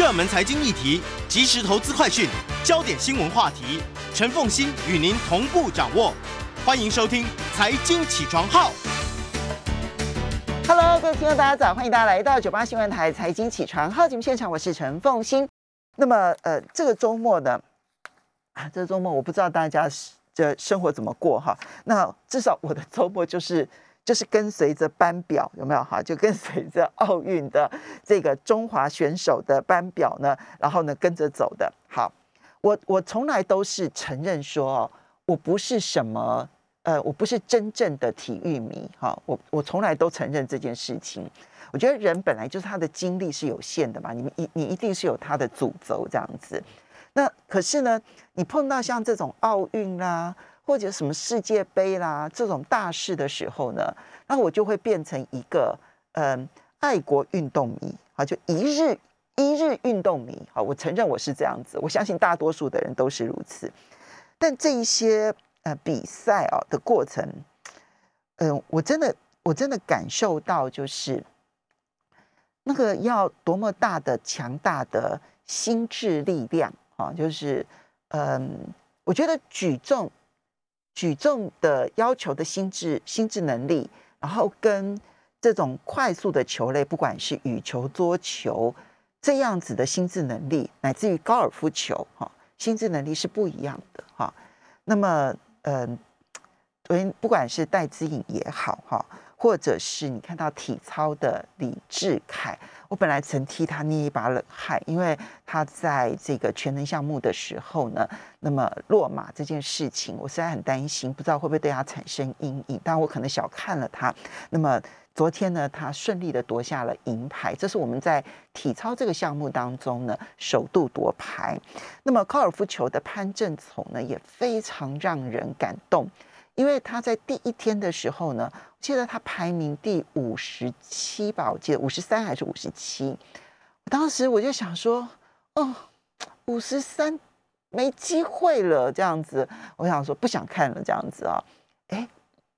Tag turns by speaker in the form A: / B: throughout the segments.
A: 热门财经议题、即时投资快讯、焦点新闻话题，陈凤欣与您同步掌握。欢迎收听《财经起床号》。
B: Hello，各位听众，大家早，欢迎大家来到九八新闻台财经起床号节目现场，我是陈凤欣。那么，呃，这个周末呢，啊，这个周末我不知道大家是这生活怎么过哈。那至少我的周末就是就是跟随着班表，有没有哈？就跟随着奥运的这个中华选手的班表呢，然后呢跟着走的。好，我我从来都是承认说哦，我不是什么。呃，我不是真正的体育迷哈，我我从来都承认这件事情。我觉得人本来就是他的精力是有限的嘛，你们一你一定是有他的主轴这样子。那可是呢，你碰到像这种奥运啦，或者什么世界杯啦这种大事的时候呢，那我就会变成一个嗯、爱国运动迷啊，就一日一日运动迷啊。我承认我是这样子，我相信大多数的人都是如此。但这一些。呃，比赛啊的过程，嗯、我真的我真的感受到，就是那个要多么大的强大的心智力量啊！就是嗯，我觉得举重举重的要求的心智心智能力，然后跟这种快速的球类，不管是羽球、桌球这样子的心智能力，乃至于高尔夫球哈，心智能力是不一样的哈。那么嗯，昨天 不管是戴资颖也好哈，或者是你看到体操的李志凯，我本来曾替他捏一把冷汗，因为他在这个全能项目的时候呢，那么落马这件事情，我实在很担心，不知道会不会对他产生阴影。但，我可能小看了他。那么昨天呢，他顺利的夺下了银牌，这是我们在体操这个项目当中呢首度夺牌。那么高尔夫球的潘正从呢，也非常让人感动，因为他在第一天的时候呢，我记得他排名第五十七吧，我记得五十三还是五十七。当时我就想说，哦，五十三没机会了，这样子，我想说不想看了，这样子啊，哎，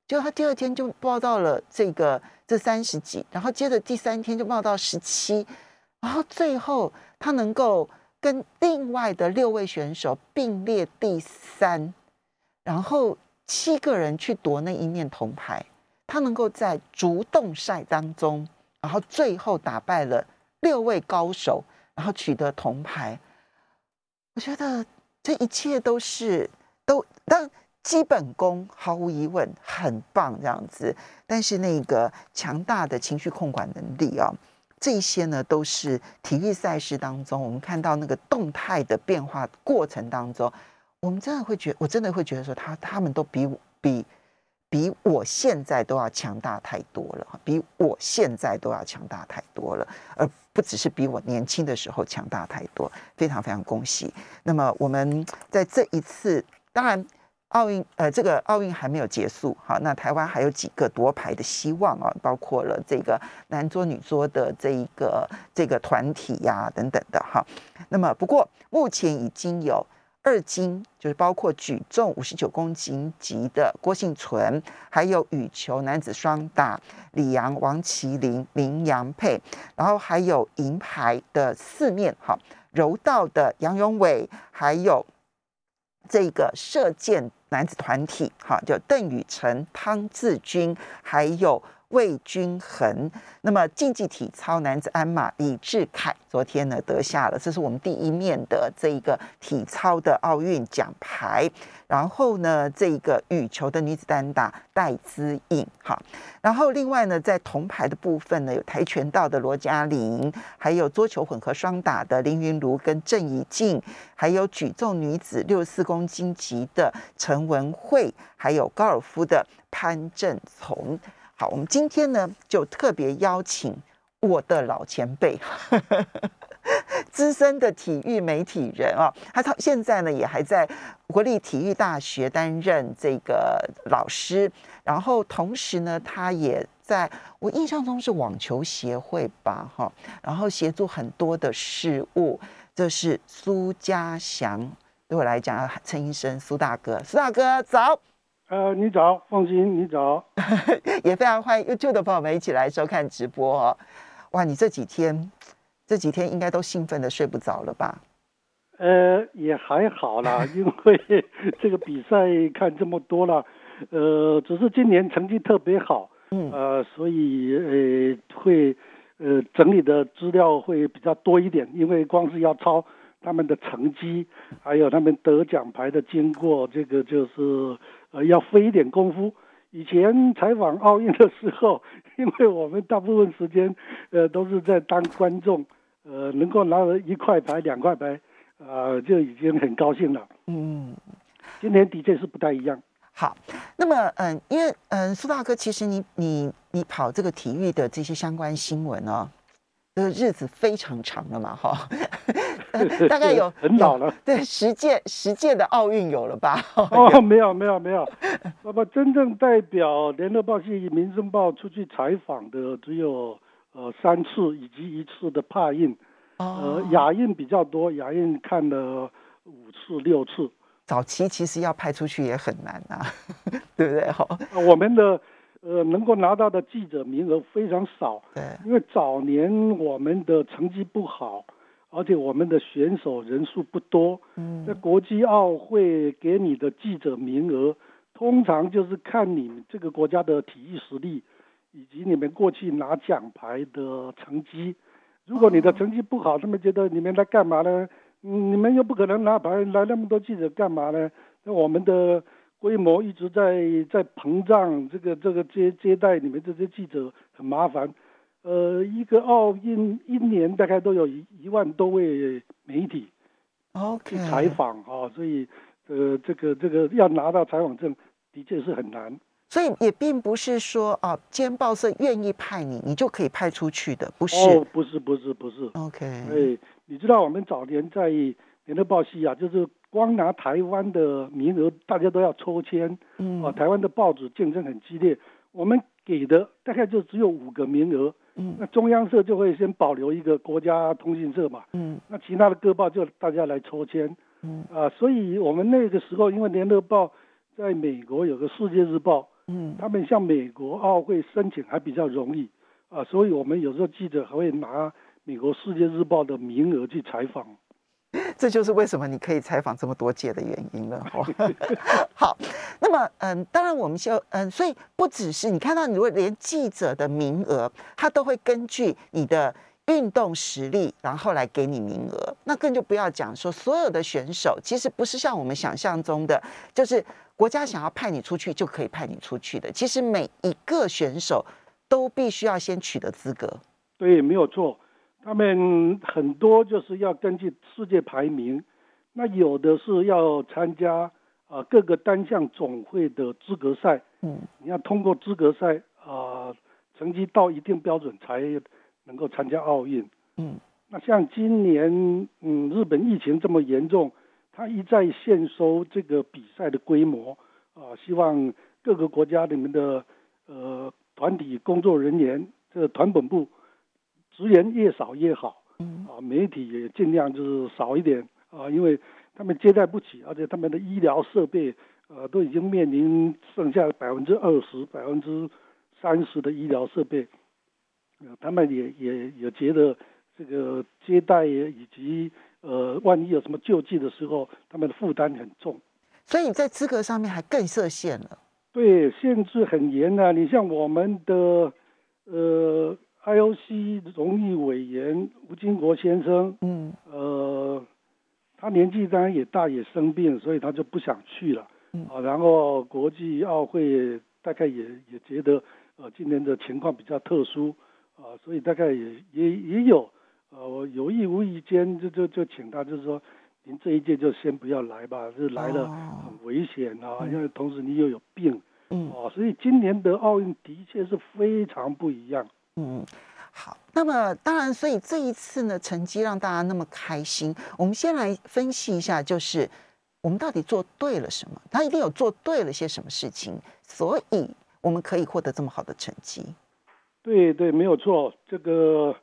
B: 就他第二天就报到了这个这三十几，然后接着第三天就报到十七，然后最后他能够。跟另外的六位选手并列第三，然后七个人去夺那一面铜牌，他能够在逐洞赛当中，然后最后打败了六位高手，然后取得铜牌。我觉得这一切都是都，但基本功毫无疑问很棒，这样子。但是那个强大的情绪控管能力啊。这些呢，都是体育赛事当中，我们看到那个动态的变化过程当中，我们真的会觉，我真的会觉得说，他他们都比比比我现在都要强大太多了，比我现在都要强大太多了，而不只是比我年轻的时候强大太多，非常非常恭喜。那么我们在这一次，当然。奥运呃，这个奥运还没有结束，好，那台湾还有几个夺牌的希望啊，包括了这个男桌、女桌的这一个这个团体呀、等等的哈。那么，不过目前已经有二金，就是包括举重五十九公斤级的郭幸存，还有羽球男子双打李阳、王麒麟、林洋配，然后还有银牌的四面哈，柔道的杨永伟，还有这个射箭。男子团体，哈，就邓宇成、汤志军，还有魏均衡。那么竞技体操男子鞍马李志凯，昨天呢得下了，这是我们第一面的这一个体操的奥运奖牌。然后呢，这一个羽球的女子单打戴资颖，哈。然后另外呢，在铜牌的部分呢，有跆拳道的罗嘉玲，还有桌球混合双打的林云如跟郑怡静，还有举重女子六十四公斤级的陈文慧，还有高尔夫的潘正从。好，我们今天呢就特别邀请我的老前辈。资深的体育媒体人啊，他他现在呢也还在国立体育大学担任这个老师，然后同时呢，他也在我印象中是网球协会吧，哈，然后协助很多的事务。这是苏家祥，对我来讲要称一声苏大哥，苏大哥早。
C: 呃，你早，放心，你早，
B: 也非常欢迎 YouTube 的朋友们一起来收看直播哦。哇，你这几天。这几天应该都兴奋的睡不着了吧？
C: 呃，也还好啦，因为这个比赛看这么多了，呃，只是今年成绩特别好，
B: 嗯
C: 呃，所以呃会呃整理的资料会比较多一点，因为光是要抄他们的成绩，还有他们得奖牌的经过，这个就是呃要费一点功夫。以前采访奥运的时候，因为我们大部分时间呃都是在当观众，呃能够拿了一块牌、两块牌。呃，就已经很高兴了。
B: 嗯，
C: 今年的确是不太一样。
B: 好，那么嗯，因为嗯，苏大哥，其实你你你跑这个体育的这些相关新闻哦，这个日子非常长了嘛，哈，大概有
C: 很老了，
B: 对，十届十届的奥运有了吧？
C: 哦，没有没有没有，那么真正代表联合报系、民生报出去采访的只有呃三次以及一次的帕印。呃，亚运比较多，亚运看了五次六次。
B: 早期其实要派出去也很难啊，对不对？好，
C: 我们的呃能够拿到的记者名额非常少。
B: 对，
C: 因为早年我们的成绩不好，而且我们的选手人数不多。嗯，在国际奥会给你的记者名额，通常就是看你这个国家的体育实力，以及你们过去拿奖牌的成绩。如果你的成绩不好，他们觉得你们来干嘛呢？嗯，你们又不可能拿牌来那么多记者干嘛呢？那我们的规模一直在在膨胀，这个这个接接待你们这些记者很麻烦。呃，一个奥运一年大概都有一一万多位媒体
B: ，OK，
C: 采访啊，所以呃，这个这个要拿到采访证的确是很难。
B: 所以也并不是说啊，今天报社愿意派你，你就可以派出去的，不是？
C: 哦，不是，不是，不是。
B: OK。
C: 哎，你知道我们早年在联合报系啊，就是光拿台湾的名额，大家都要抽签。嗯。啊，台湾的报纸竞争很激烈，我们给的大概就只有五个名额。嗯。那中央社就会先保留一个国家通讯社嘛。嗯。那其他的各报就大家来抽签。嗯。啊，所以我们那个时候，因为联合报在美国有个世界日报。嗯，他们向美国奥会申请还比较容易啊，所以我们有时候记者还会拿美国世界日报的名额去采访，
B: 这就是为什么你可以采访这么多届的原因了。好，那么嗯，当然我们就嗯，所以不只是你看到，如果连记者的名额，他都会根据你的运动实力，然后来给你名额，那更就不要讲说所有的选手其实不是像我们想象中的，就是。国家想要派你出去就可以派你出去的。其实每一个选手都必须要先取得资格。
C: 对，没有错。他们很多就是要根据世界排名，那有的是要参加啊各个单项总会的资格赛。嗯，你要通过资格赛啊，成绩到一定标准才能够参加奥运。嗯，那像今年嗯日本疫情这么严重。他一再限收这个比赛的规模啊，希望各个国家里面的呃团体工作人员，这个团本部职员越少越好，啊，媒体也尽量就是少一点啊，因为他们接待不起，而且他们的医疗设备呃都已经面临剩下百分之二十、百分之三十的医疗设备，呃，他们也也也觉得这个接待以及。呃，万一有什么救济的时候，他们的负担很重，
B: 所以在资格上面还更设限了。
C: 对，限制很严啊！你像我们的呃 IOC 荣誉委员吴金国先生，嗯，呃，他年纪当然也大，也生病，所以他就不想去了。嗯啊，然后国际奥会大概也也觉得，呃，今年的情况比较特殊，啊，所以大概也也也有。呃，我有意无意间就就就请他，就是说，您这一届就先不要来吧，就来了很危险啊，因为同时你又有病，嗯，哦，所以今年的奥运的确是非常不一样。
B: 嗯，好，那么当然，所以这一次呢，成绩让大家那么开心。我们先来分析一下，就是我们到底做对了什么？他一定有做对了些什么事情，所以我们可以获得这么好的成绩。
C: 对对，没有错，这个。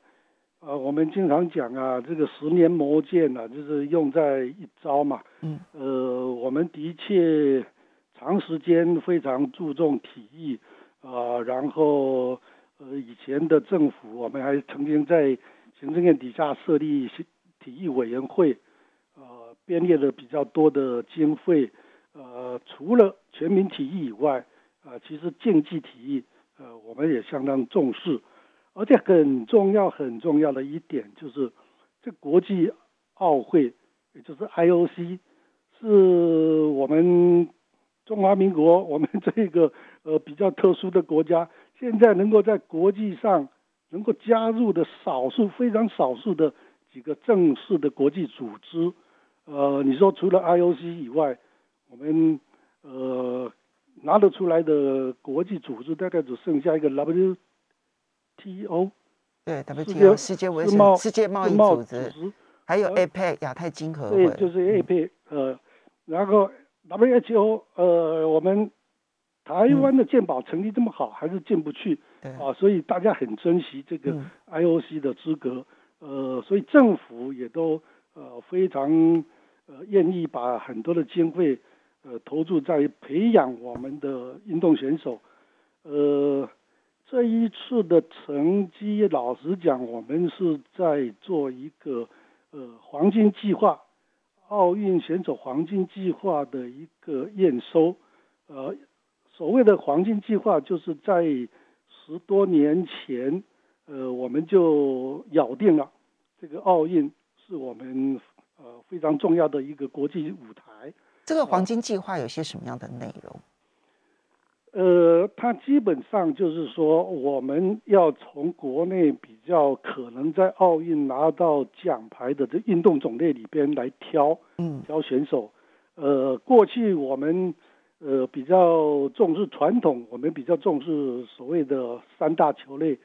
C: 呃，我们经常讲啊，这个十年磨剑啊，就是用在一招嘛。嗯。呃，我们的确长时间非常注重体育啊，然后呃，以前的政府，我们还曾经在行政院底下设立体育委员会，呃，编列了比较多的经费，呃，除了全民体育以外，啊，其实竞技体育，呃，我们也相当重视，而且很重要很重要的一点就是，这国际奥会，也就是 IOC，是我们中华民国我们这个呃比较特殊的国家，现在能够在国际上。能够加入的少数非常少数的几个正式的国际组织，呃，你说除了 IOC 以外，我们呃拿得出来的国际组织大概只剩下一个 WTO，
B: 对 WTO 世界卫生世界贸易组织，还有 APEC 亚太经合会，
C: 对，就是 APEC，呃，然后 WHO，呃，我们台湾的健保成绩这么好，还是进不去。啊，所以大家很珍惜这个 IOC 的资格，呃，所以政府也都呃非常呃愿意把很多的经费呃投注在培养我们的运动选手，呃，这一次的成绩，老实讲，我们是在做一个呃黄金计划，奥运选手黄金计划的一个验收，呃，所谓的黄金计划就是在。十多年前，呃，我们就咬定了这个奥运是我们呃非常重要的一个国际舞台。
B: 这个黄金计划有些什么样的内容？
C: 呃，它基本上就是说，我们要从国内比较可能在奥运拿到奖牌的这运动种类里边来挑，嗯，挑选手。呃，过去我们。呃，比较重视传统，我们比较重视所谓的三大球类，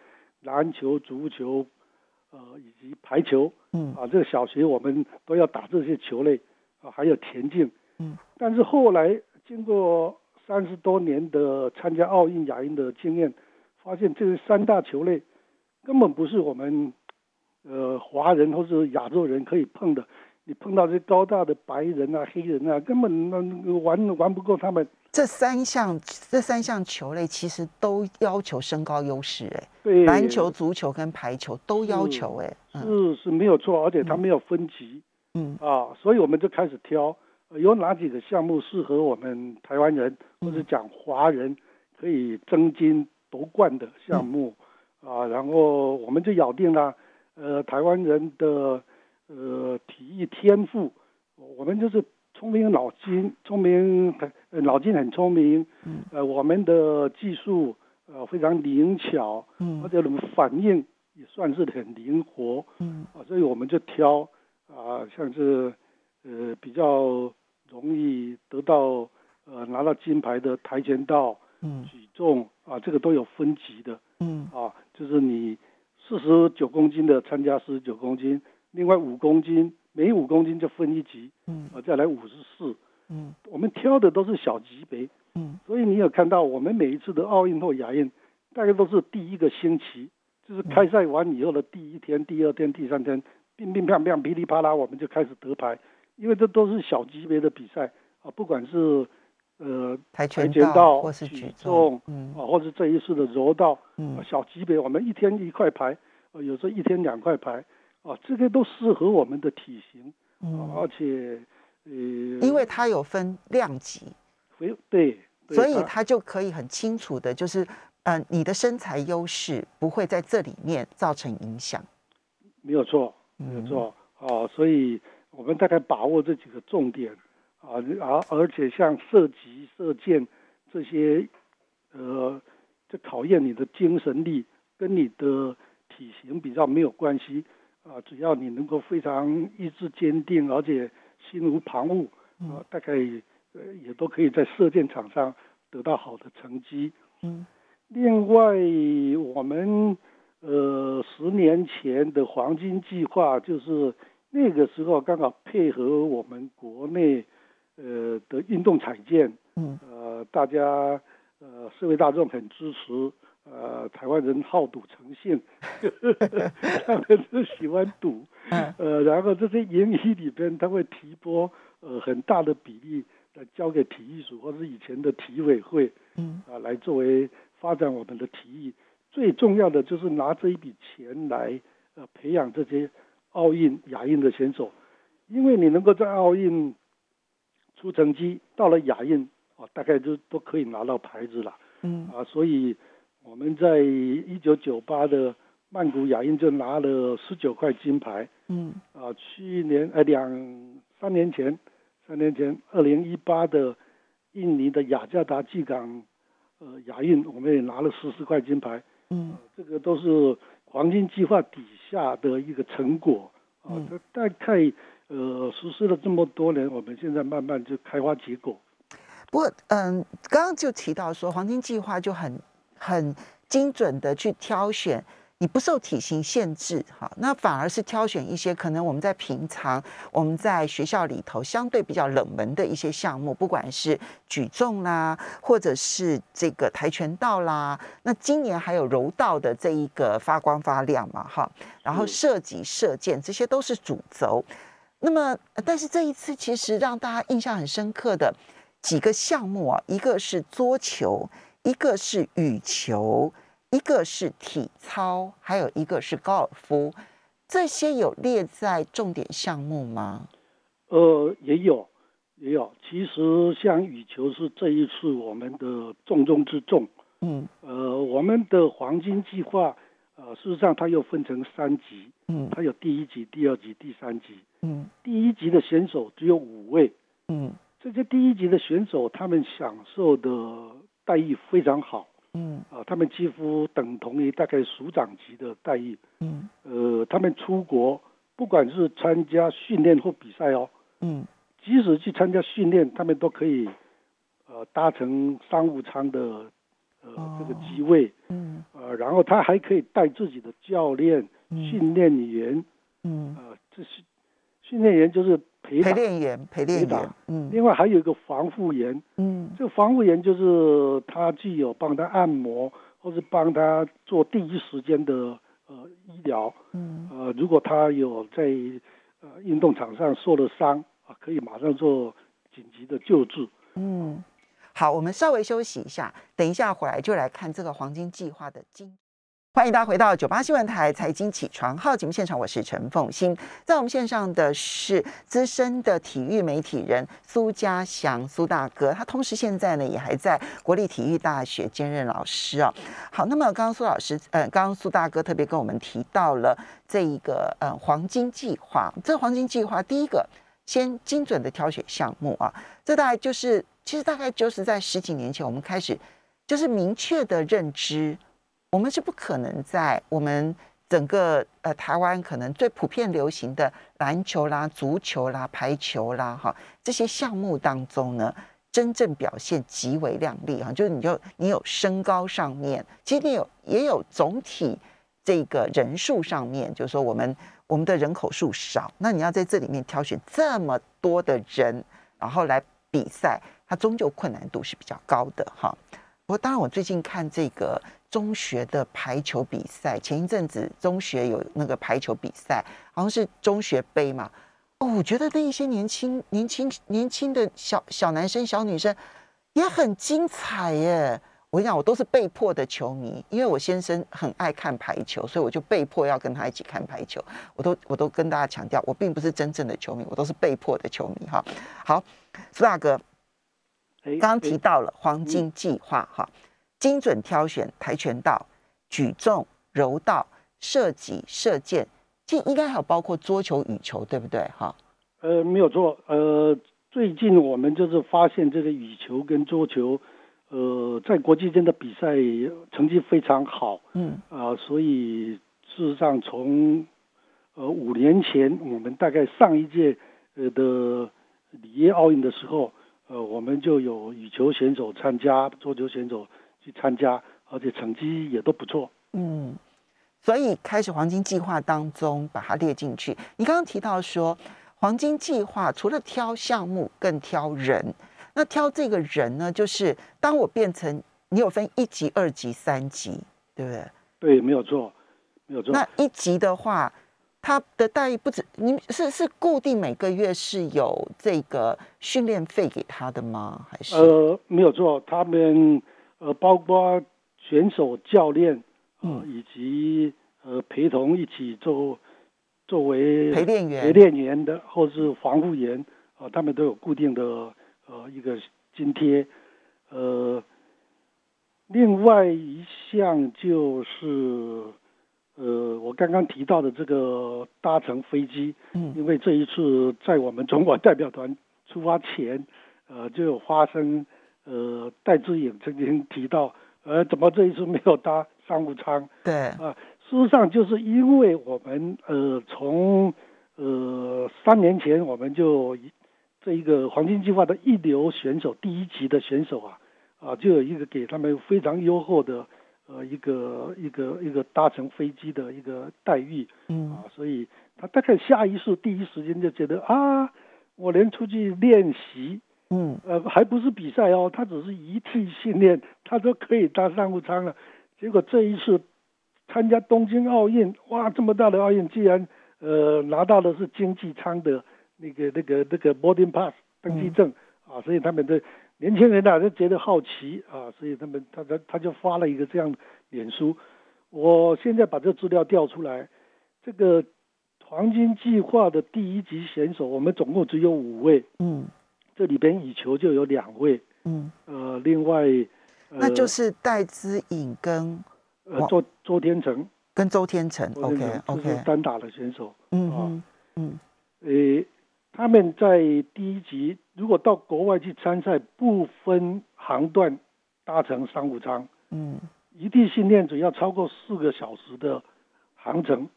C: 篮球、足球，呃，以及排球。嗯。啊，这个小学我们都要打这些球类，啊，还有田径。嗯。但是后来经过三十多年的参加奥运、亚运的经验，发现这三大球类根本不是我们呃华人或者亚洲人可以碰的。你碰到这高大的白人啊、黑人啊，根本那玩玩不过他们。
B: 这三项这三项球类其实都要求身高优势，哎，
C: 对，
B: 篮球、足球跟排球都要求，哎，
C: 是是没有错，而且它没有分级，嗯。啊，所以我们就开始挑，有哪几个项目适合我们台湾人或者讲华人可以争金夺冠的项目。啊，然后我们就咬定了，呃，台湾人的。呃，体育天赋，我们就是聪明脑筋，聪明很脑筋很聪明，嗯，呃，我们的技术呃非常灵巧，嗯，而且我们反应也算是很灵活，嗯，啊，所以我们就挑啊，像是呃比较容易得到呃拿到金牌的跆拳道，嗯，举重啊，这个都有分级的，嗯，啊，就是你四十九公斤的参加四十九公斤。另外五公斤，每五公斤就分一级，嗯，啊，再来五十四，嗯，我们挑的都是小级别，嗯，所以你有看到我们每一次的奥运或亚运，大概都是第一个星期，就是开赛完以后的第一天、第二天、第三天，乒乒乓乓、噼里啪啦，我们就开始得牌，因为这都是小级别的比赛啊，不管是呃
B: 跆拳道或是举重，
C: 嗯，啊，或是这一次的柔道，嗯，小级别我们一天一块牌，呃，有时候一天两块牌。哦，这个都适合我们的体型，嗯，而且，呃，
B: 因为它有分量级，
C: 对对，
B: 所以它就可以很清楚的，就是，呃，你的身材优势不会在这里面造成影响，
C: 没有错，没有错，啊，所以我们大概把握这几个重点，啊，而而且像射击、射箭这些，呃，这考验你的精神力，跟你的体型比较没有关系。啊，只要你能够非常意志坚定，而且心无旁骛，啊，大概呃也都可以在射箭场上得到好的成绩。嗯，另外我们呃十年前的黄金计划，就是那个时候刚好配合我们国内呃的运动彩券，嗯，呃大家呃社会大众很支持。呃，台湾人好赌成性，他们是喜欢赌，呃，然后这些盈余里边，他会提拨呃很大的比例来交给体育署或者以前的体委会，嗯，啊，来作为发展我们的体育。最重要的就是拿这一笔钱来呃培养这些奥运、亚运的选手，因为你能够在奥运出成绩，到了亚运啊，大概就都可以拿到牌子了。
B: 嗯。
C: 啊，所以我们在一九九八的曼谷亚运就拿了十九块金牌。
B: 嗯
C: 啊，去年呃两三年前，三年前二零一八的印尼的雅加达巨港呃亚运，我们也拿了十四块金牌。
B: 嗯
C: 这个都是黄金计划底下的一个成果啊
B: 嗯。
C: 这大概呃实施了这么多年，我们现在慢慢就开花结果。
B: 不过，嗯，刚刚就提到说，黄金计划就很很精准的去挑选，你不受体型限制，哈，那反而是挑选一些可能我们在平常我们在学校里头相对比较冷门的一些项目，不管是举重啦，或者是这个跆拳道啦，那今年还有柔道的这一个发光发亮嘛，哈，然后射击、射箭这些都是主轴。那么，呃但是这一次其实让大家印象很深刻的几个项目啊，一个是桌球，一个是羽球，一个是体操，还有一个是高尔夫，这些有列在重点项目吗？
C: 呃，也有，也有。其实像羽球是这一次我们的重中之重。
B: 嗯
C: 呃，我们的黄金计划，呃，事实上它又分成三级，
B: 嗯
C: 它有第一级、第二级、第三级。
B: 嗯
C: 第一级的选手只有五位，
B: 嗯
C: 这些第一级的选手他们享受的待遇非常好。
B: 嗯。
C: 啊、他们几乎等同于大概署长级的待遇。
B: 嗯。
C: 呃，他们出国，不管是参加训练或比赛哦，
B: 嗯。
C: 即使去参加训练，他们都可以呃搭乘商务舱的呃这个机位，
B: 嗯。
C: 呃，然后他还可以带自己的教练、
B: 嗯。
C: 训练员，
B: 嗯，
C: 呃，这是训练员就是陪
B: 陪，练员，陪练员，嗯
C: 另外还有一个防护员，
B: 嗯
C: 这个防护员就是他既有帮他按摩或是帮他做第一时间的呃医疗，
B: 嗯
C: 呃，如果他有在呃运动场上受了伤啊，可以马上做紧急的救治。
B: 嗯。好，我们稍微休息一下，等一下回来就来看这个黄金计划的精。欢迎大家回到九八新闻台财经起床号节目现场，我是陈凤欣。在我们线上的是资深的体育媒体人苏家祥苏大哥，他同时现在呢也还在国立体育大学兼任老师啊。好，那么刚刚苏老师，呃，刚刚苏大哥特别跟我们提到了这一个呃黄金计划，这黄金计划第一个先精准的挑选项目啊，这大概就是其实大概就是在十几年前我们开始就是明确的认知。我们是不可能在我们整个呃台湾可能最普遍流行的篮球啦、足球啦、排球啦哈这些项目当中呢，真正表现极为亮丽哈，就是你就你有身高上面，其实你有也有总体这个人数上面，就是说我们我们的人口数少，那你要在这里面挑选这么多的人，然后来比赛，它终究困难度是比较高的哈。不过，当然，我最近看这个中学的排球比赛，前一阵子中学有那个排球比赛，好像是中学杯嘛。哦，我觉得那一些年轻、年轻、年轻的小小男生、小女生也很精彩耶。我跟你讲，我都是被迫的球迷，因为我先生很爱看排球，所以我就被迫要跟他一起看排球。我都我都跟大家强调，我并不是真正的球迷，我都是被迫的球迷哈。好，苏大哥，
C: 哎，
B: 刚刚提
C: 哎
B: 到了黄金计划哈，精准挑选跆拳道、举重、柔道、射击、射箭，这应该还有包括桌球、羽球，对不对？哈，
C: 呃，没有错。呃，最近我们就是发现这个羽球跟桌球，呃，在国际间的比赛成绩非常好
B: 嗯
C: 啊、所以事实上从呃五年前我们大概上一届呃的里约奥运的时候，呃，我们就有羽球选手参加，桌球选手去参加，而且成绩也都不错。
B: 嗯，所以开始黄金计划当中把它列进去。你刚刚提到说，黄金计划除了挑项目，更挑人。那挑这个人呢，就是当我变成你有分一级、二级、三级，对不对？
C: 对，没有错，没有错。
B: 那一级的话，他的待遇不止，你是是固定每个月是有这个训练费给他的吗？还是？
C: 呃，没有错，他们呃包括选手、教练，呃，
B: 嗯。
C: 以及呃陪同一起做作为
B: 陪练员。
C: 陪练员的，或是防护员啊，他们都有固定的呃一个津贴，呃，另外一项就是呃我刚刚提到的这个搭乘飞机，
B: 嗯。
C: 因为这一次在我们中国代表团出发前，呃就有发生呃戴志颖曾经提到，呃怎么这一次没有搭商务舱？
B: 对，
C: 啊，事实上就是因为我们呃从呃三年前我们就一这一个黄金计划的一流选手第一级的选手啊啊就有一个给他们非常优厚的呃一个一个一个搭乘飞机的一个待遇
B: 嗯
C: 啊，所以他大概下意识第一时间就觉得啊，我连出去练习
B: 嗯
C: 呃，还不是比赛哦，他只是一替训练，他都可以搭商务舱了。结果这一次参加东京奥运，哇，这么大的奥运，居然呃拿到的是经济舱的那个那个那个 boarding pass 登机证、啊，所以他们的年轻人啊就觉得好奇啊，所以他们他他他就发了一个这样的脸书。我现在把这资料调出来，这个黄金计划的第一级选手，我们总共只有五位。
B: 嗯
C: 这里边羽球就有两位，
B: 嗯，
C: 呃，另外，呃、
B: 那就是戴资颖跟
C: 呃周周天成。
B: 跟周天成，OK OK，
C: 是单打的选手，
B: 嗯
C: 啊。
B: 嗯嗯。
C: 呃，他们在第一集如果到国外去参赛，不分航段搭乘商务舱，
B: 嗯。
C: 一地训练只要超过四个小时的航程，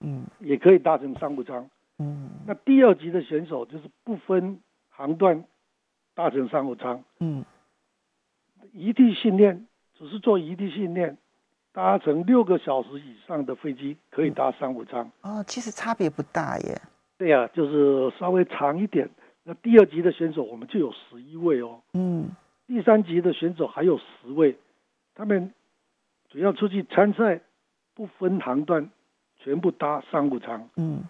B: 嗯。
C: 也可以搭乘商务舱。
B: 嗯。
C: 那第二级的选手就是不分航段搭乘商务舱，
B: 嗯
C: 异地训练只是做异地训练，搭乘六个小时以上的飞机可以搭商务舱。
B: 哦，其实差别不大耶，
C: 对呀、就是稍微长一点。那第二级的选手我们就有十一位哦，
B: 嗯
C: 第三级的选手还有十位，他们主要出去参赛，不分航段，全部搭商务舱。
B: 嗯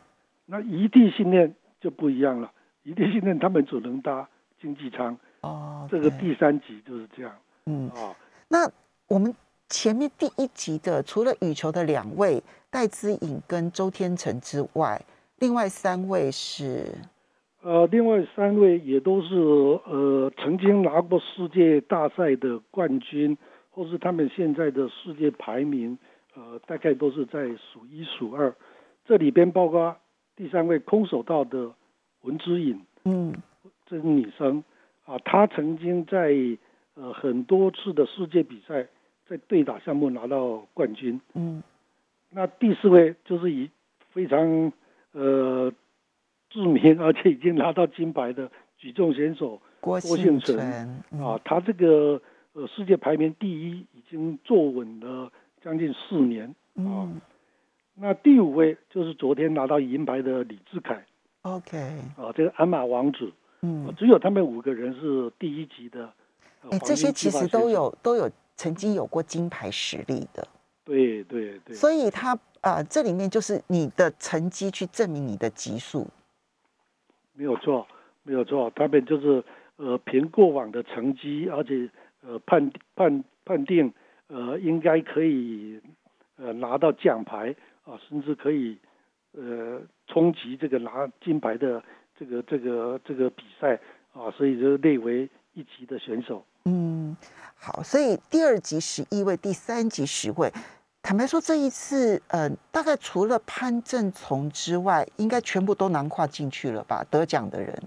C: 那异地训练就不一样了，异地训练他们只能搭经济舱，
B: 哦，
C: 这个第三集就是这样。
B: 嗯，
C: 啊。
B: 那我们前面第一集的除了羽球的两位戴资颖跟周天成之外，另外三位是？
C: 呃，另外三位也都是呃曾经拿过世界大赛的冠军，或是他们现在的世界排名，呃，大概都是在数一数二。这里边包括第三位空手道的文之颖，
B: 嗯。
C: 这个女生啊，她曾经在呃很多次的世界比赛，在对打项目拿到冠军。
B: 嗯。
C: 那第四位就是以非常呃著名而且已经拿到金牌的举重选手
B: 郭
C: 郭存啊，他这个呃世界排名第一已经坐稳了将近四年。
B: 嗯。
C: 那第五位就是昨天拿到银牌的李志凯
B: OK
C: 啊，这个鞍马王子，
B: 嗯
C: 啊，只有他们五个人是第一级的。呃
B: 哎，
C: 黄
B: 这些其实都有都有曾经有过金牌实力的，
C: 对对对，
B: 所以他啊、这里面就是你的成绩去证明你的级数。
C: 没有错，没有错，他们就是呃凭过往的成绩，而且呃判判判定呃应该可以呃拿到奖牌啊，甚至可以呃冲击这个拿金牌的这个这个这个比赛啊，所以就列为一级的选手。
B: 嗯，好，所以第二级十一位，第三级十位。坦白说，这一次，呃，大概除了潘正从之外，应该全部都囊括进去了吧？得奖的人，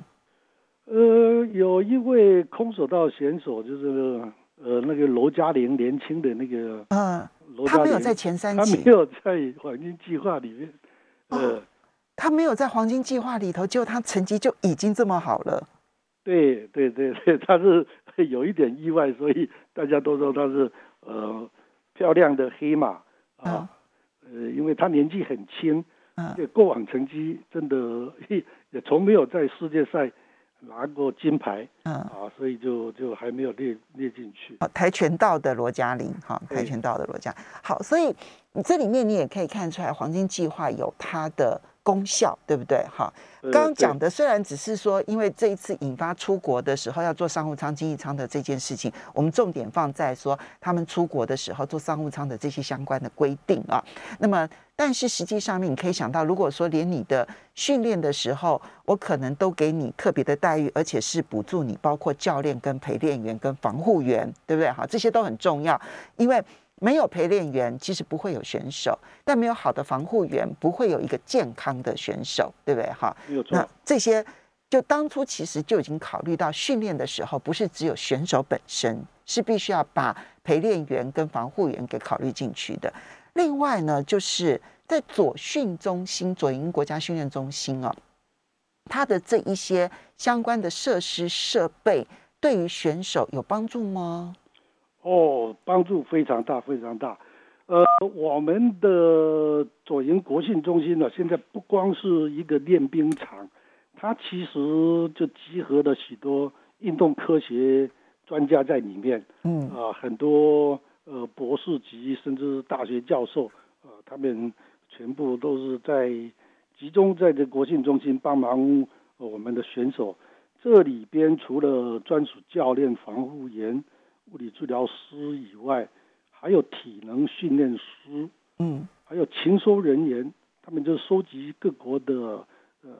C: 呃，有一位空手道选手，就是呃那个罗嘉玲，年轻的那个
B: 嗯、他没有在前三集
C: 他没，有在黄金计划里面，呃。
B: 哦他没有在黄金计划里头，结果他成绩就已经这么好了。
C: 对对对对，他是有一点意外，所以大家都说他是呃漂亮的黑马啊，呃，因为他年纪很轻，过往成绩真的也从没有在世界赛拿过金牌
B: 嗯，
C: 啊，所以就就还没有列列进去。
B: 好，跆拳道的罗嘉玲，哈，跆拳道的罗嘉，好，所以你这里面你也可以看出来，黄金计划有它的功效，对不对？哈，刚刚讲的虽然只是说，因为这一次引发出国的时候要做商务舱、经济舱的这件事情，我们重点放在说他们出国的时候做商务舱的这些相关的规定啊。那么，但是实际上面你可以想到，如果说连你的训练的时候，我可能都给你特别的待遇，而且是补助你，包括教练、跟陪练员、跟防护员，对不对？哈，这些都很重要，因为。没有陪练员，其实不会有选手；但没有好的防护员，不会有一个健康的选手，对不对？哈。那这些就当初其实就已经考虑到训练的时候，不是只有选手本身，是必须要把陪练员跟防护员给考虑进去的。另外呢，就是在左训中心、左营国家训练中心啊，它的这一些相关的设施设备，对于选手有帮助吗？
C: 哦，帮助非常大，非常大。呃，我们的左营国训中心呢，现在不光是一个练兵场，它其实就集合了许多运动科学专家在里面。嗯啊，很多呃博士级甚至大学教授，呃，他们全部都是在集中在这国训中心帮忙我们的选手。这里边除了专属教练、防护员。物理治疗师以外，还有体能训练师，嗯，还有勤收人员，他们就收集各国的呃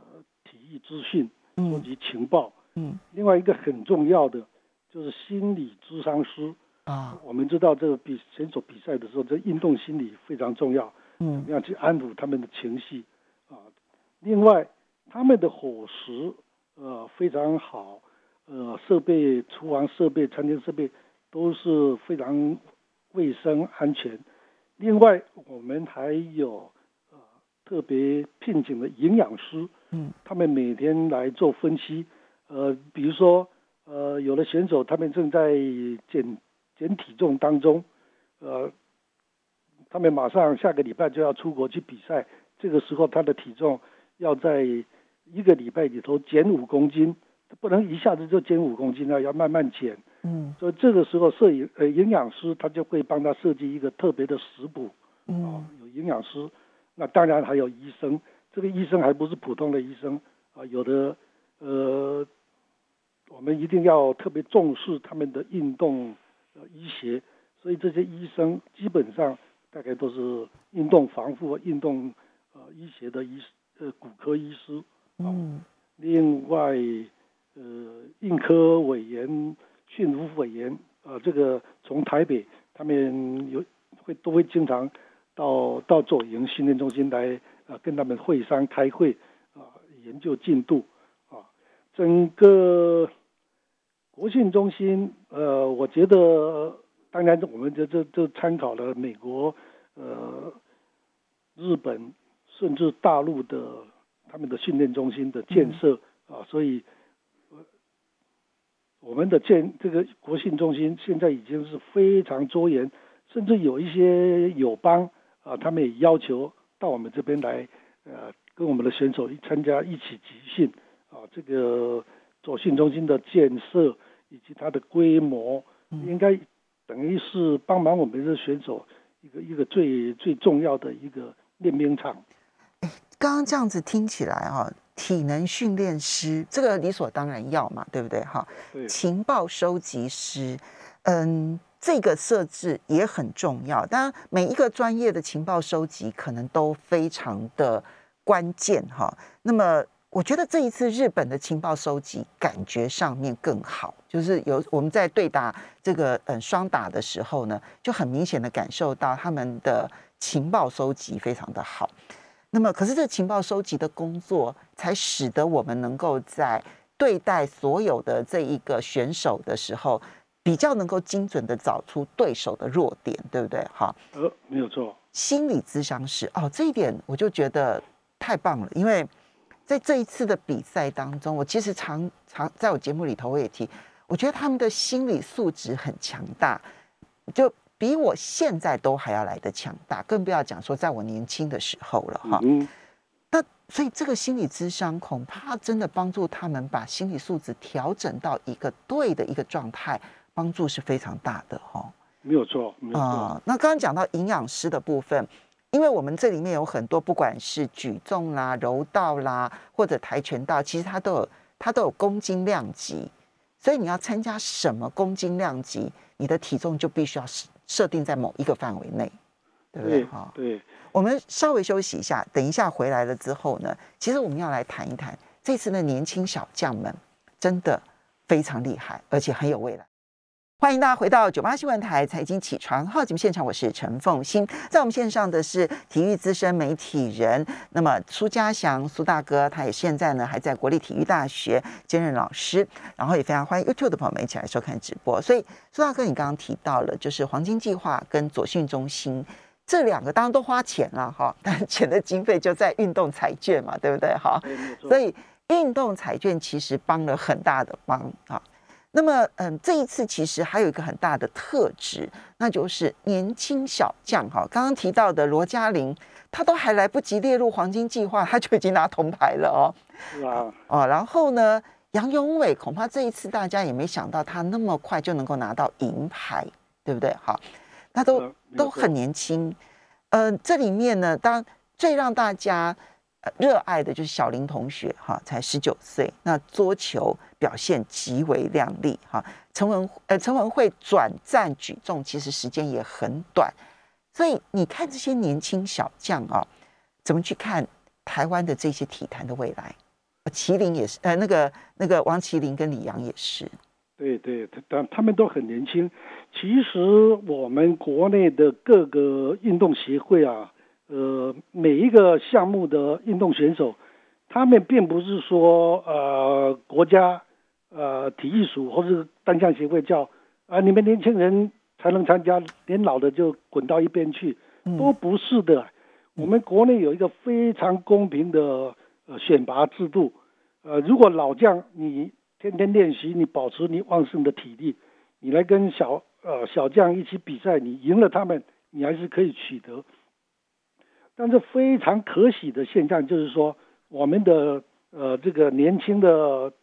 C: 体育资讯，收集情报，嗯，另外一个很重要的就是心理咨商师啊。我们知道这个比选手比赛的时候，这运动心理非常重要，嗯，怎么样去安抚他们的情绪啊？另外，他们的伙食呃非常好，呃，设备厨房设备、餐厅设备。都是非常卫生安全。另外，我们还有呃特别聘请的营养师，嗯，他们每天来做分析。呃，比如说，呃，有的选手他们正在减减体重当中，呃，他们马上下个礼拜就要出国去比赛，这个时候他的体重要在一个礼拜里头减五公斤，不能一下子就减五公斤了，要慢慢减。嗯，所以这个时候摄影呃营养师他就会帮他设计一个特别的食谱，嗯，有营养师，那当然还有医生，这个医生还不是普通的医生啊，有的呃，我们一定要特别重视他们的运动呃医学，所以这些医生基本上大概都是运动防护、运动呃医学的医呃骨科医师，嗯，另外呃硬科委员。训务委员，呃，这个从台北，他们有会都会经常到到左营训练中心来，呃，跟他们会商开会，啊，研究进度，啊，整个国训中心，呃，我觉得，当然，我们这这这参考了美国，呃，日本，甚至大陆的他们的训练中心的建设，啊，所以。我们的建这个国训中心现在已经是非常多元，甚至有一些友邦啊，他们也要求到我们这边来，呃，跟我们的选手参加一起集训啊。这个左训中心的建设以及它的规模，应该等于是帮忙我们的选手一个一个最最重要的一个练兵场。
B: 刚刚这样子听起来啊。体能训练师，这个理所当然要嘛，对不对？哈，情报收集师，嗯，这个设置也很重要。当然，每一个专业的情报收集可能都非常的关键哈。那么，我觉得这一次日本的情报收集感觉上面更好，就是有我们在对打这个嗯双打的时候呢，就很明显的感受到他们的情报收集非常的好。那么，可是这情报收集的工作，才使得我们能够在对待所有的这一个选手的时候，比较能够精准的找出对手的弱点，对不对？哈，
C: 呃，没有错。
B: 心理咨商师哦，这一点我就觉得太棒了，因为在这一次的比赛当中，我其实常常在我节目里头我也提，我觉得他们的心理素质很强大，就。比我现在都还要来的强大，更不要讲说在我年轻的时候了哈。嗯那所以这个心理智商恐怕真的帮助他们把心理素质调整到一个对的一个状态，帮助是非常大的哈。
C: 没有错，没有错。
B: 那刚刚讲到营养师的部分，因为我们这里面有很多，不管是举重啦、柔道啦，或者跆拳道，其实它都有它都有公斤量级，所以你要参加什么公斤量级，你的体重就必须要设设定在某一个范围内，对不对？
C: 哈，对。
B: 我们稍微休息一下，等一下回来了之后呢，其实我们要来谈一谈这次的年轻小将们，真的非常厉害，而且很有未来。欢迎大家回到九八新闻台财经起床号节目现场，我是陈凤欣，在我们线上的是体育资深媒体人，那么苏家祥苏大哥，他也现在呢还在国立体育大学兼任老师，然后也非常欢迎 YouTube 的朋友们一起来收看直播。所以苏大哥，你刚刚提到了就是黄金计划跟左训中心。这两个当然都花钱了哈，但钱的经费就在运动彩券嘛，对不对？哈，所以运动彩券其实帮了很大的忙啊。那么，嗯，这一次其实还有一个很大的特质，那就是年轻小将哈。刚刚提到的罗嘉玲，她都还来不及列入黄金计划，她就已经拿铜牌了哦。
C: 是啊。
B: 哦，然后呢，杨永伟恐怕这一次大家也没想到他那么快就能够拿到银牌，对不对？哈。他都都很年轻，呃，这里面呢，当最让大家热爱的就是小林同学哈，才十九岁，那桌球表现极为亮丽哈。陈文呃，陈文慧转战举重，其实时间也很短，所以你看这些年轻小将啊，怎么去看台湾的这些体坛的未来？麒麟也是，呃，那个那个王麒麟跟李阳也是。
C: 对对，他他们都很年轻。其实我们国内的各个运动协会啊，呃，每一个项目的运动选手，他们并不是说呃国家呃体育署或是单项协会叫啊你们年轻人才能参加，年老的就滚到一边去，都不是的。我们国内有一个非常公平的呃选拔制度，呃，如果老将你。天天练习，你保持你旺盛的体力，你来跟小呃小将一起比赛，你赢了他们，你还是可以取得。但是非常可喜的现象就是说，我们的呃这个年轻的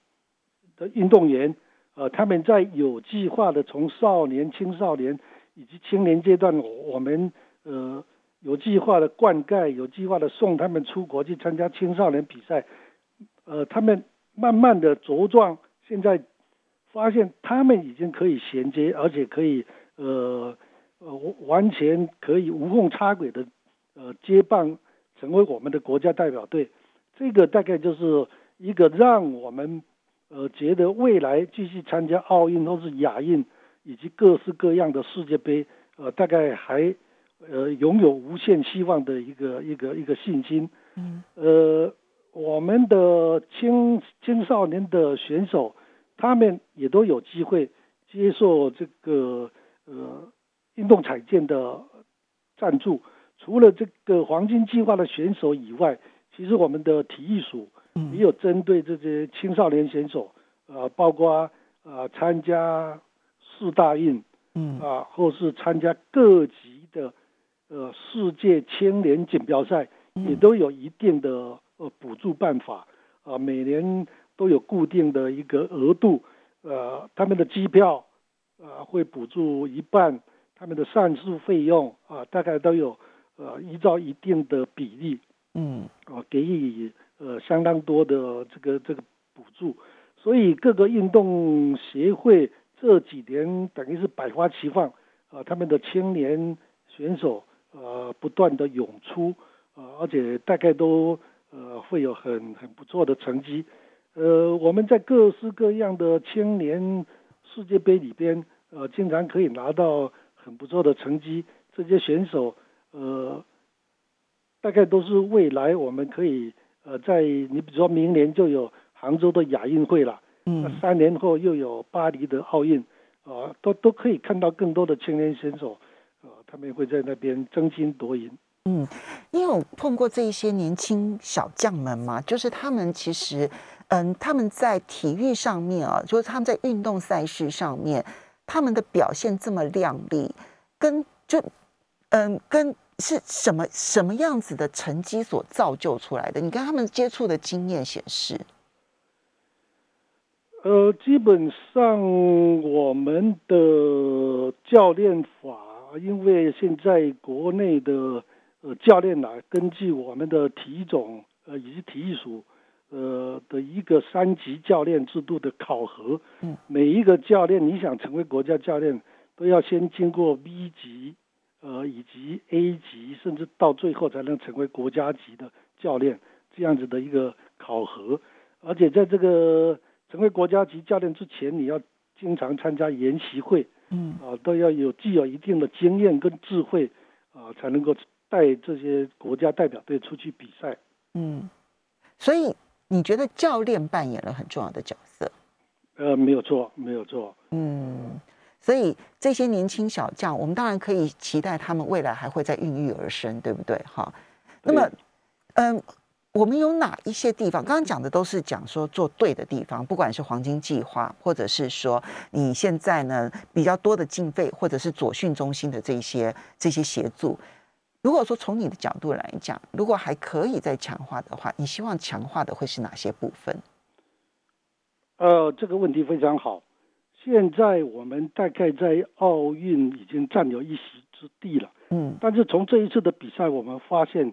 C: 的运动员，呃他们在有计划的从少年、青少年以及青年阶段，我们呃有计划的灌溉，有计划的送他们出国去参加青少年比赛，呃他们慢慢的茁壮。现在发现他们已经可以衔接，而且可以呃呃完全可以无缝插轨的呃接棒成为我们的国家代表队，这个大概就是一个让我们呃觉得未来继续参加奥运或是亚运以及各式各样的世界杯呃大概还呃拥有无限希望的一个一个一个信心。嗯。呃。我们的青青少年的选手，他们也都有机会接受这个呃运动彩券的赞助。除了这个黄金计划的选手以外，其实我们的体育署也有针对这些青少年选手，呃，包括呃参加四大运，嗯啊，或是参加各级的呃世界青年锦标赛，也都有一定的。呃，补助办法啊，每年都有固定的一个额度，呃，他们的机票啊会补助一半，他们的膳食费用啊大概都有呃依照一定的比例，嗯，啊给予呃相当多的这个这个补助，所以各个运动协会这几年等于是百花齐放呃，他们的青年选手呃不断的涌出呃，而且大概都。呃，会有很很不错的成绩。呃，我们在各式各样的青年世界杯里边，呃，经常可以拿到很不错的成绩。这些选手，呃，大概都是未来我们可以，呃，在你比如说明年就有杭州的亚运会了，嗯，三年后又有巴黎的奥运，啊，都都可以看到更多的青年选手，呃，他们会在那边争金夺银。
B: 嗯，你有碰过这一些年轻小将们吗？就是他们其实，嗯，他们在体育上面啊，就是他们在运动赛事上面，他们的表现这么亮丽，跟就，嗯，跟是什么什么样子的成绩所造就出来的？你跟他们接触的经验显示，
C: 呃，基本上我们的教练法，因为现在国内的呃教练呢，根据我们的体总呃以及体育署呃的一个三级教练制度的考核，
B: 嗯，
C: 每一个教练你想成为国家教练，都要先经过 B 级，呃以及 A 级，甚至到最后才能成为国家级的教练这样子的一个考核，而且在这个成为国家级教练之前，你要经常参加研习会，
B: 嗯
C: 啊，都要有具有一定的经验跟智慧，啊，才能够带这些国家代表队出去比赛。
B: 嗯，所以你觉得教练扮演了很重要的角色？
C: 呃，没有错，没有错。
B: 嗯，所以这些年轻小将，我们当然可以期待他们未来还会再孕育而生，对不对？哈，那么，嗯。我们有哪一些地方？刚刚讲的都是讲说做对的地方，不管是黄金计划，或者是说你现在呢比较多的经费，或者是左训中心的这些这些协助。如果说从你的角度来讲，如果还可以再强化的话，你希望强化的会是哪些部分？
C: 呃，这个问题非常好。现在我们大概在奥运已经占有一席之地了。
B: 嗯，
C: 但是从这一次的比赛，我们发现。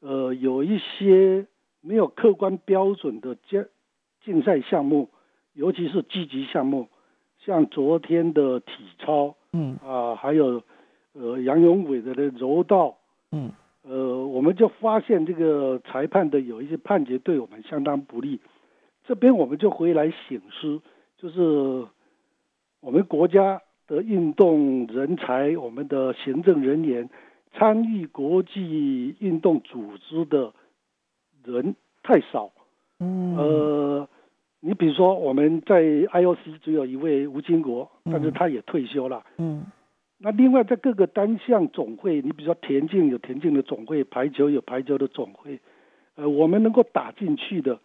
C: 呃，有一些没有客观标准的竞竞赛项目，尤其是积极项目，像昨天的体操，
B: 嗯
C: 啊，还有呃杨永伟的柔道，
B: 嗯，
C: 呃，我们就发现这个裁判的有一些判决对我们相当不利。这边我们就回来醒思，就是我们国家的运动人才，我们的行政人员。参与国际运动组织的人太少，
B: 嗯，
C: 呃，你比如说我们在 IOC 只有一位吴金国，但是他也退休了，
B: 嗯，
C: 那另外在各个单项总会，你比如说田径有田径的总会，排球有排球的总会，呃，我们能够打进去的，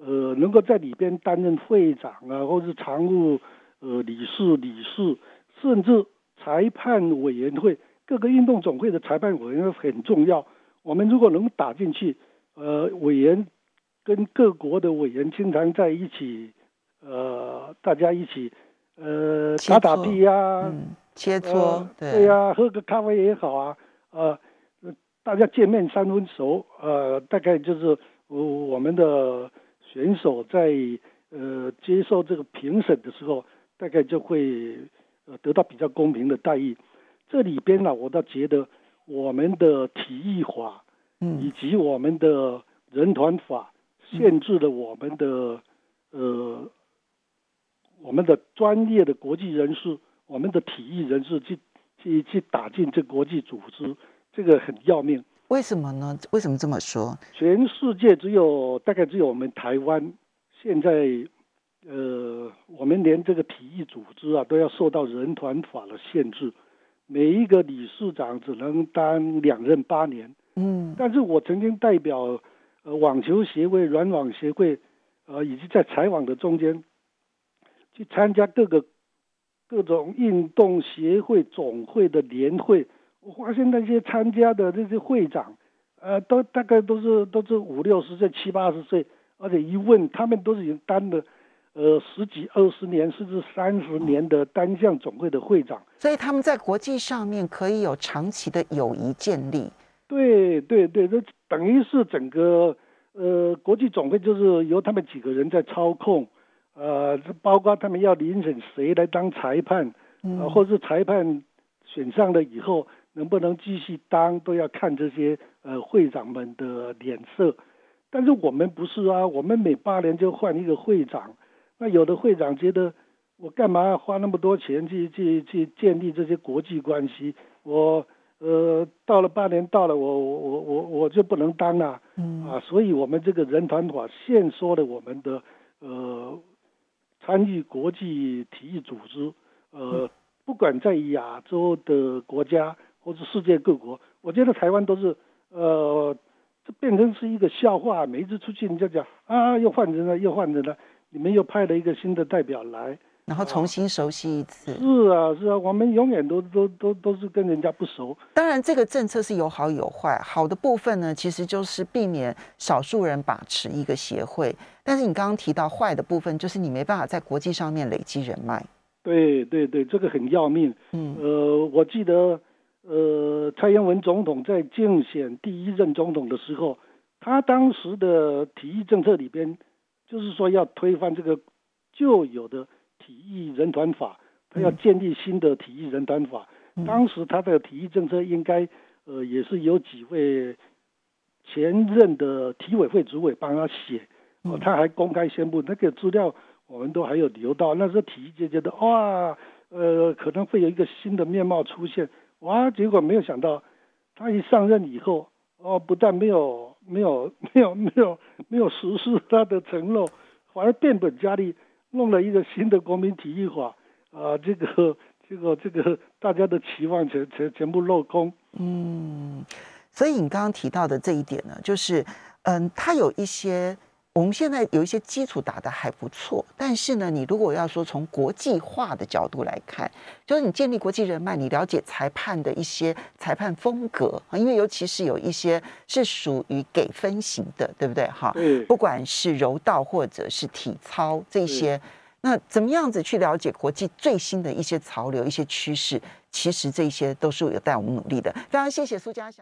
C: 呃，能够在里边担任会长啊，或是常务呃理事、理事，甚至裁判委员会。各个运动总会的裁判委员会很重要。我们如果能打进去，呃，委员跟各国的委员经常在一起，呃，大家一起，呃，打打屁呀，
B: 切磋，
C: 对呀，喝个咖啡也好啊，呃，大家见面三分熟，呃，大概就是我我们的选手在呃接受这个评审的时候，大概就会呃得到比较公平的待遇。这里边呢，我倒觉得我们的体育法，
B: 嗯，
C: 以及我们的人团法，限制了我们的呃，我们的专业的国际人士，我们的体育人士去去去打进这国际组织，这个很要命。
B: 为什么呢？为什么这么说？
C: 全世界只有大概只有我们台湾，现在呃，我们连这个体育组织啊，都要受到人团法的限制。每一个理事长只能当两任八年，
B: 嗯，
C: 但是我曾经代表呃网球协会、软网协会，呃以及在采网的中间，去参加各个各种运动协会总会的年会，我发现那些参加的这些会长，呃，都大概都是都是五六十岁、七八十岁，而且一问他们都是已经当了。呃，十几、二十年甚至三十年的单项总会的会长，
B: 所以他们在国际上面可以有长期的友谊建立。
C: 对对对，这等于是整个呃国际总会就是由他们几个人在操控，呃，包括他们要遴选谁来当裁判，
B: 嗯，
C: 或是裁判选上了以后能不能继续当，都要看这些呃会长们的脸色。但是我们不是啊，我们每八年就换一个会长。那有的会长觉得，我干嘛要花那么多钱去去去建立这些国际关系？我呃到了八年到了，我我我我我就不能当了，
B: 嗯
C: 啊，所以我们这个人团法限缩了我们的呃参与国际体育组织，呃，不管在亚洲的国家或者世界各国，我觉得台湾都是呃，这变成是一个笑话。每一次出去，人家讲啊，又换人了，又换人了。你们又派了一个新的代表来，
B: 然后重新熟悉一次。
C: 是啊，是啊，我们永远都都都都是跟人家不熟。
B: 当然，这个政策是有好有坏。好的部分呢，其实就是避免少数人把持一个协会。但是你刚刚提到坏的部分，就是你没办法在国际上面累积人脉。
C: 对对对，这个很要命。嗯，呃，我记得，呃，蔡英文总统在竞选第一任总统的时候，他当时的体育政策里边，就是说要推翻这个旧有的体育人团法，他要建立新的体育人团法。当时他的体育政策应该，呃，也是有几位前任的体委会主委帮他写。哦，他还公开宣布那个资料，我们都还有留到。那时候体育界觉得哇，呃，可能会有一个新的面貌出现。哇，结果没有想到，他一上任以后，哦，不但没有没有 没有没有没有实施他的承诺，反而变本加厉，弄了一个新的国民体育法。啊，这个这个这个大家的期望全全全部落空。
B: 嗯，所以你刚刚提到的这一点呢，就是嗯，他有一些。我们现在有一些基础打得还不错，但是呢，你如果要说从国际化的角度来看，就是你建立国际人脉，你了解裁判的一些裁判风格啊，因为尤其是有一些是属于给分型的，对不对？哈，不管是柔道或者是体操这些，那怎么样子去了解国际最新的一些潮流、一些趋势？其实这些都是有带我们努力的。非常谢谢苏家祥。